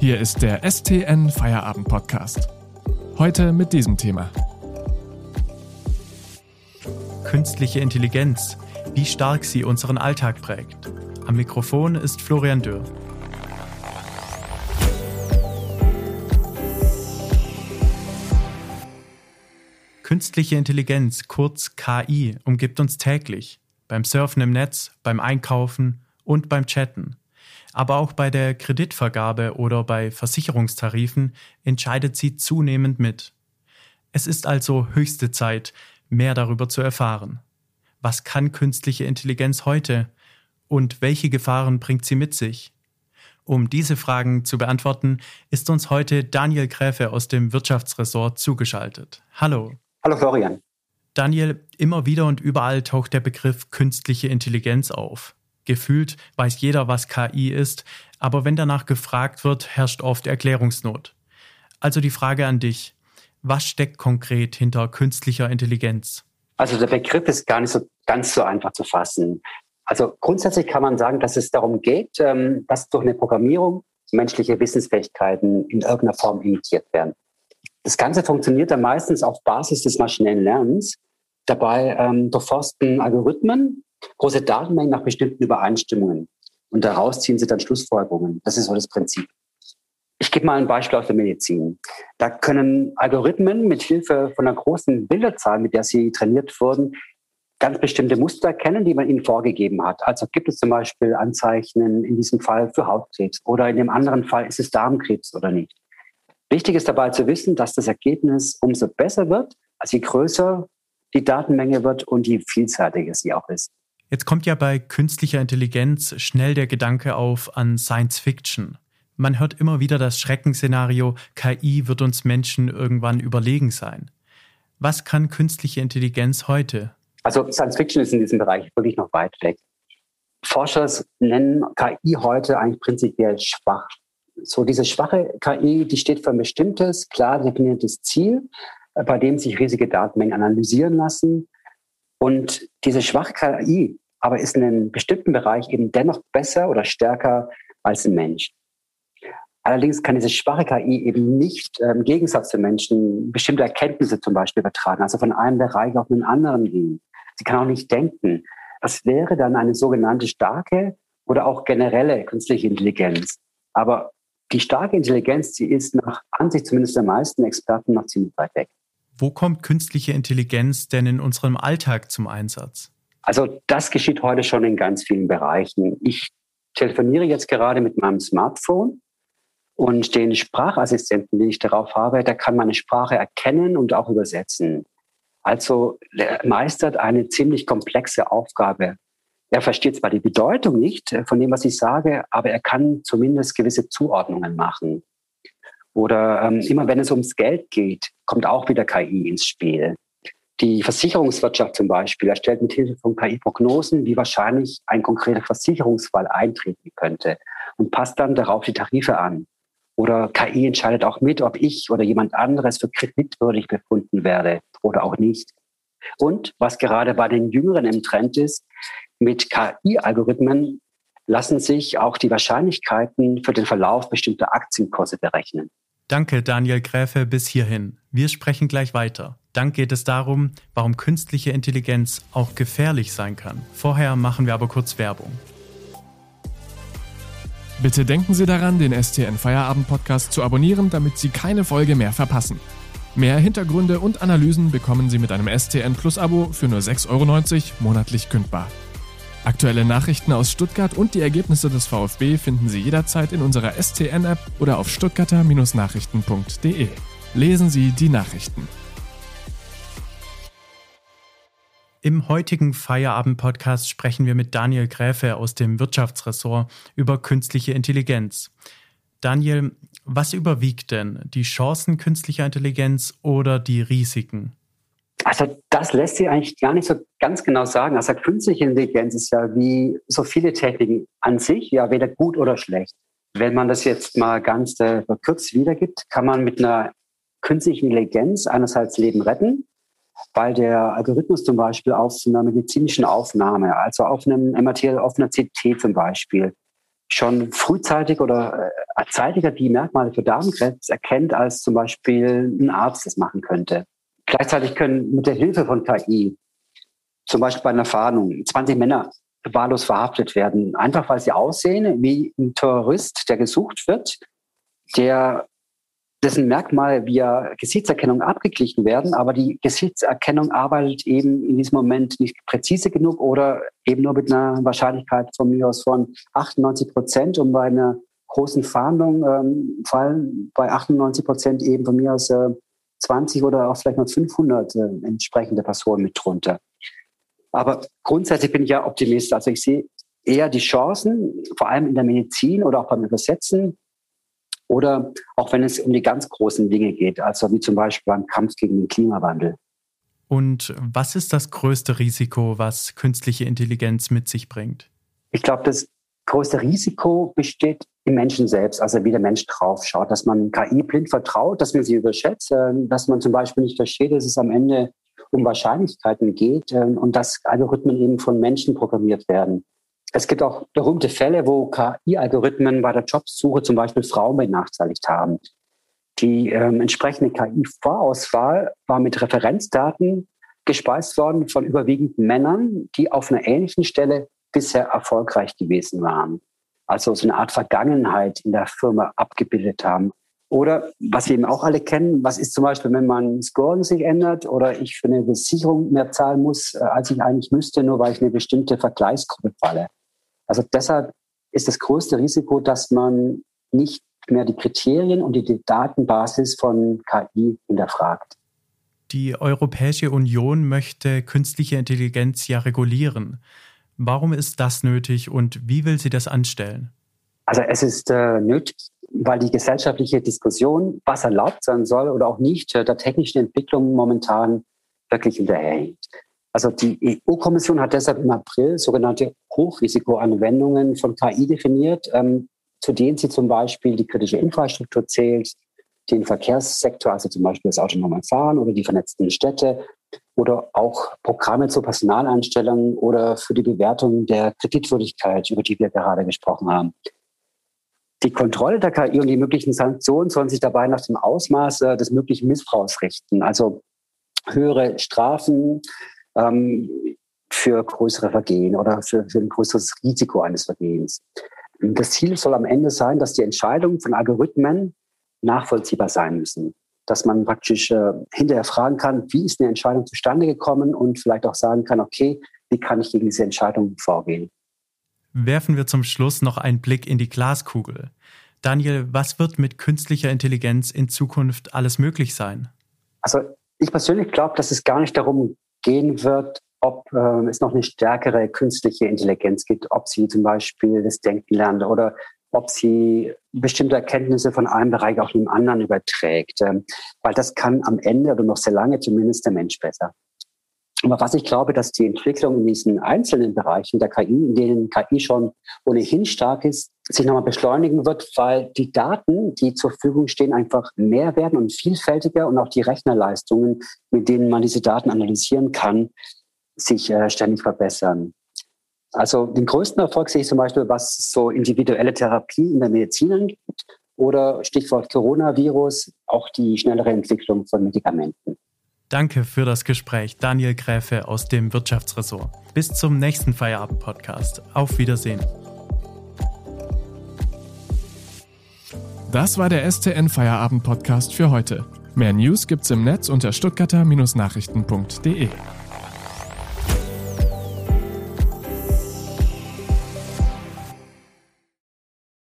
Hier ist der STN Feierabend Podcast. Heute mit diesem Thema. Künstliche Intelligenz, wie stark sie unseren Alltag prägt. Am Mikrofon ist Florian Dürr. Künstliche Intelligenz, kurz KI, umgibt uns täglich. Beim Surfen im Netz, beim Einkaufen und beim Chatten. Aber auch bei der Kreditvergabe oder bei Versicherungstarifen entscheidet sie zunehmend mit. Es ist also höchste Zeit, mehr darüber zu erfahren. Was kann künstliche Intelligenz heute und welche Gefahren bringt sie mit sich? Um diese Fragen zu beantworten, ist uns heute Daniel Gräfe aus dem Wirtschaftsressort zugeschaltet. Hallo. Hallo Florian. Daniel, immer wieder und überall taucht der Begriff künstliche Intelligenz auf. Gefühlt weiß jeder, was KI ist, aber wenn danach gefragt wird, herrscht oft Erklärungsnot. Also die Frage an dich, was steckt konkret hinter künstlicher Intelligenz? Also der Begriff ist gar nicht so ganz so einfach zu fassen. Also grundsätzlich kann man sagen, dass es darum geht, ähm, dass durch eine Programmierung menschliche Wissensfähigkeiten in irgendeiner Form imitiert werden. Das Ganze funktioniert dann meistens auf Basis des maschinellen Lernens. Dabei ähm, durchforsten Algorithmen große Datenmengen nach bestimmten Übereinstimmungen. Und daraus ziehen sie dann Schlussfolgerungen. Das ist so das Prinzip. Ich gebe mal ein Beispiel aus der Medizin. Da können Algorithmen mit Hilfe von einer großen Bilderzahl, mit der sie trainiert wurden, ganz bestimmte Muster erkennen, die man ihnen vorgegeben hat. Also gibt es zum Beispiel Anzeichen in diesem Fall für Hautkrebs oder in dem anderen Fall ist es Darmkrebs oder nicht. Wichtig ist dabei zu wissen, dass das Ergebnis umso besser wird, als je größer die Datenmenge wird und je vielseitiger sie auch ist. Jetzt kommt ja bei künstlicher Intelligenz schnell der Gedanke auf an Science Fiction. Man hört immer wieder das Schreckensszenario, KI wird uns Menschen irgendwann überlegen sein. Was kann künstliche Intelligenz heute? Also Science Fiction ist in diesem Bereich wirklich noch weit weg. Forscher nennen KI heute eigentlich prinzipiell schwach so diese schwache KI, die steht für ein bestimmtes, klar definiertes Ziel, äh, bei dem sich riesige Datenmengen analysieren lassen. Und diese schwache KI aber ist in einem bestimmten Bereich eben dennoch besser oder stärker als ein Mensch. Allerdings kann diese schwache KI eben nicht äh, im Gegensatz zu Menschen bestimmte Erkenntnisse zum Beispiel übertragen, also von einem Bereich auf einen anderen gehen. Sie kann auch nicht denken. Das wäre dann eine sogenannte starke oder auch generelle künstliche Intelligenz. Aber die starke Intelligenz, die ist nach Ansicht zumindest der meisten Experten noch ziemlich weit weg. Wo kommt künstliche Intelligenz denn in unserem Alltag zum Einsatz? Also das geschieht heute schon in ganz vielen Bereichen. Ich telefoniere jetzt gerade mit meinem Smartphone und den Sprachassistenten, den ich darauf habe, der kann meine Sprache erkennen und auch übersetzen. Also meistert eine ziemlich komplexe Aufgabe er versteht zwar die Bedeutung nicht äh, von dem, was ich sage, aber er kann zumindest gewisse Zuordnungen machen. Oder ähm, immer wenn es ums Geld geht, kommt auch wieder KI ins Spiel. Die Versicherungswirtschaft zum Beispiel erstellt mit Hilfe von KI Prognosen, wie wahrscheinlich ein konkreter Versicherungsfall eintreten könnte und passt dann darauf die Tarife an. Oder KI entscheidet auch mit, ob ich oder jemand anderes für kreditwürdig befunden werde oder auch nicht. Und was gerade bei den Jüngeren im Trend ist, mit KI-Algorithmen lassen sich auch die Wahrscheinlichkeiten für den Verlauf bestimmter Aktienkurse berechnen. Danke, Daniel Gräfe, bis hierhin. Wir sprechen gleich weiter. Dann geht es darum, warum künstliche Intelligenz auch gefährlich sein kann. Vorher machen wir aber kurz Werbung. Bitte denken Sie daran, den STN Feierabend Podcast zu abonnieren, damit Sie keine Folge mehr verpassen. Mehr Hintergründe und Analysen bekommen Sie mit einem STN Plus Abo für nur 6,90 Euro monatlich kündbar. Aktuelle Nachrichten aus Stuttgart und die Ergebnisse des VfB finden Sie jederzeit in unserer STN-App oder auf stuttgarter-nachrichten.de. Lesen Sie die Nachrichten. Im heutigen Feierabend-Podcast sprechen wir mit Daniel Gräfe aus dem Wirtschaftsressort über künstliche Intelligenz. Daniel, was überwiegt denn? Die Chancen künstlicher Intelligenz oder die Risiken? Also das lässt sich eigentlich gar nicht so ganz genau sagen. Also künstliche Intelligenz ist ja wie so viele Techniken an sich ja weder gut oder schlecht. Wenn man das jetzt mal ganz äh, verkürzt wiedergibt, kann man mit einer künstlichen Intelligenz einerseits Leben retten, weil der Algorithmus zum Beispiel auf einer medizinischen Aufnahme, also auf einem MRT, auf einer CT zum Beispiel, schon frühzeitig oder äh, zeitiger die Merkmale für Darmkrebs erkennt, als zum Beispiel ein Arzt das machen könnte. Gleichzeitig können mit der Hilfe von KI, zum Beispiel bei einer Fahndung, 20 Männer wahllos verhaftet werden, einfach weil sie aussehen wie ein Terrorist, der gesucht wird, der dessen Merkmale via Gesichtserkennung abgeglichen werden, aber die Gesichtserkennung arbeitet eben in diesem Moment nicht präzise genug oder eben nur mit einer Wahrscheinlichkeit von mir aus von 98 Prozent, um bei einer großen Fahndung ähm, fallen bei 98 Prozent eben von mir aus äh, 20 oder auch vielleicht noch 500 äh, entsprechende Personen mit drunter. Aber grundsätzlich bin ich ja Optimist. Also ich sehe eher die Chancen, vor allem in der Medizin oder auch beim Übersetzen oder auch wenn es um die ganz großen Dinge geht, also wie zum Beispiel beim Kampf gegen den Klimawandel. Und was ist das größte Risiko, was künstliche Intelligenz mit sich bringt? Ich glaube, das größte Risiko besteht im Menschen selbst, also wie der Mensch drauf schaut, dass man KI blind vertraut, dass man sie überschätzt, äh, dass man zum Beispiel nicht versteht, dass es am Ende um Wahrscheinlichkeiten geht äh, und dass Algorithmen eben von Menschen programmiert werden. Es gibt auch berühmte Fälle, wo KI-Algorithmen bei der Jobsuche zum Beispiel Frauen benachteiligt haben. Die ähm, entsprechende KI-Vorauswahl war mit Referenzdaten gespeist worden von überwiegend Männern, die auf einer ähnlichen Stelle bisher erfolgreich gewesen waren. Also so eine Art Vergangenheit in der Firma abgebildet haben. Oder was wir eben auch alle kennen, was ist zum Beispiel, wenn mein Score sich ändert oder ich für eine Versicherung mehr zahlen muss, äh, als ich eigentlich müsste, nur weil ich eine bestimmte Vergleichsgruppe falle. Also deshalb ist das größte Risiko, dass man nicht mehr die Kriterien und die Datenbasis von KI hinterfragt. Die Europäische Union möchte künstliche Intelligenz ja regulieren. Warum ist das nötig und wie will sie das anstellen? Also es ist äh, nötig, weil die gesellschaftliche Diskussion, was erlaubt sein soll oder auch nicht, äh, der technischen Entwicklung momentan wirklich hinterherhinkt. Also die EU-Kommission hat deshalb im April sogenannte Hochrisikoanwendungen von KI definiert, ähm, zu denen sie zum Beispiel die kritische Infrastruktur zählt, den Verkehrssektor, also zum Beispiel das autonome Fahren oder die vernetzten Städte, oder auch Programme zur Personaleinstellung oder für die Bewertung der Kreditwürdigkeit, über die wir gerade gesprochen haben. Die Kontrolle der KI und die möglichen Sanktionen sollen sich dabei nach dem Ausmaß äh, des möglichen Missbrauchs richten. Also höhere Strafen ähm, für größere Vergehen oder für, für ein größeres Risiko eines Vergehens. Das Ziel soll am Ende sein, dass die Entscheidungen von Algorithmen nachvollziehbar sein müssen dass man praktisch äh, hinterher fragen kann, wie ist eine Entscheidung zustande gekommen und vielleicht auch sagen kann, okay, wie kann ich gegen diese Entscheidung vorgehen. Werfen wir zum Schluss noch einen Blick in die Glaskugel. Daniel, was wird mit künstlicher Intelligenz in Zukunft alles möglich sein? Also ich persönlich glaube, dass es gar nicht darum gehen wird, ob äh, es noch eine stärkere künstliche Intelligenz gibt, ob sie zum Beispiel das Denken lernt oder ob sie bestimmte Erkenntnisse von einem Bereich auch dem anderen überträgt. Ähm, weil das kann am Ende oder noch sehr lange zumindest der Mensch besser. Aber was ich glaube, dass die Entwicklung in diesen einzelnen Bereichen der KI, in denen KI schon ohnehin stark ist, sich nochmal beschleunigen wird, weil die Daten, die zur Verfügung stehen, einfach mehr werden und vielfältiger und auch die Rechnerleistungen, mit denen man diese Daten analysieren kann, sich äh, ständig verbessern. Also den größten Erfolg sehe ich zum Beispiel, was so individuelle Therapie in der Medizin angeht oder Stichwort Coronavirus, auch die schnellere Entwicklung von Medikamenten. Danke für das Gespräch, Daniel Gräfe aus dem Wirtschaftsressort. Bis zum nächsten Feierabend-Podcast. Auf Wiedersehen. Das war der STN Feierabend-Podcast für heute. Mehr News gibt's im Netz unter stuttgarter-nachrichten.de.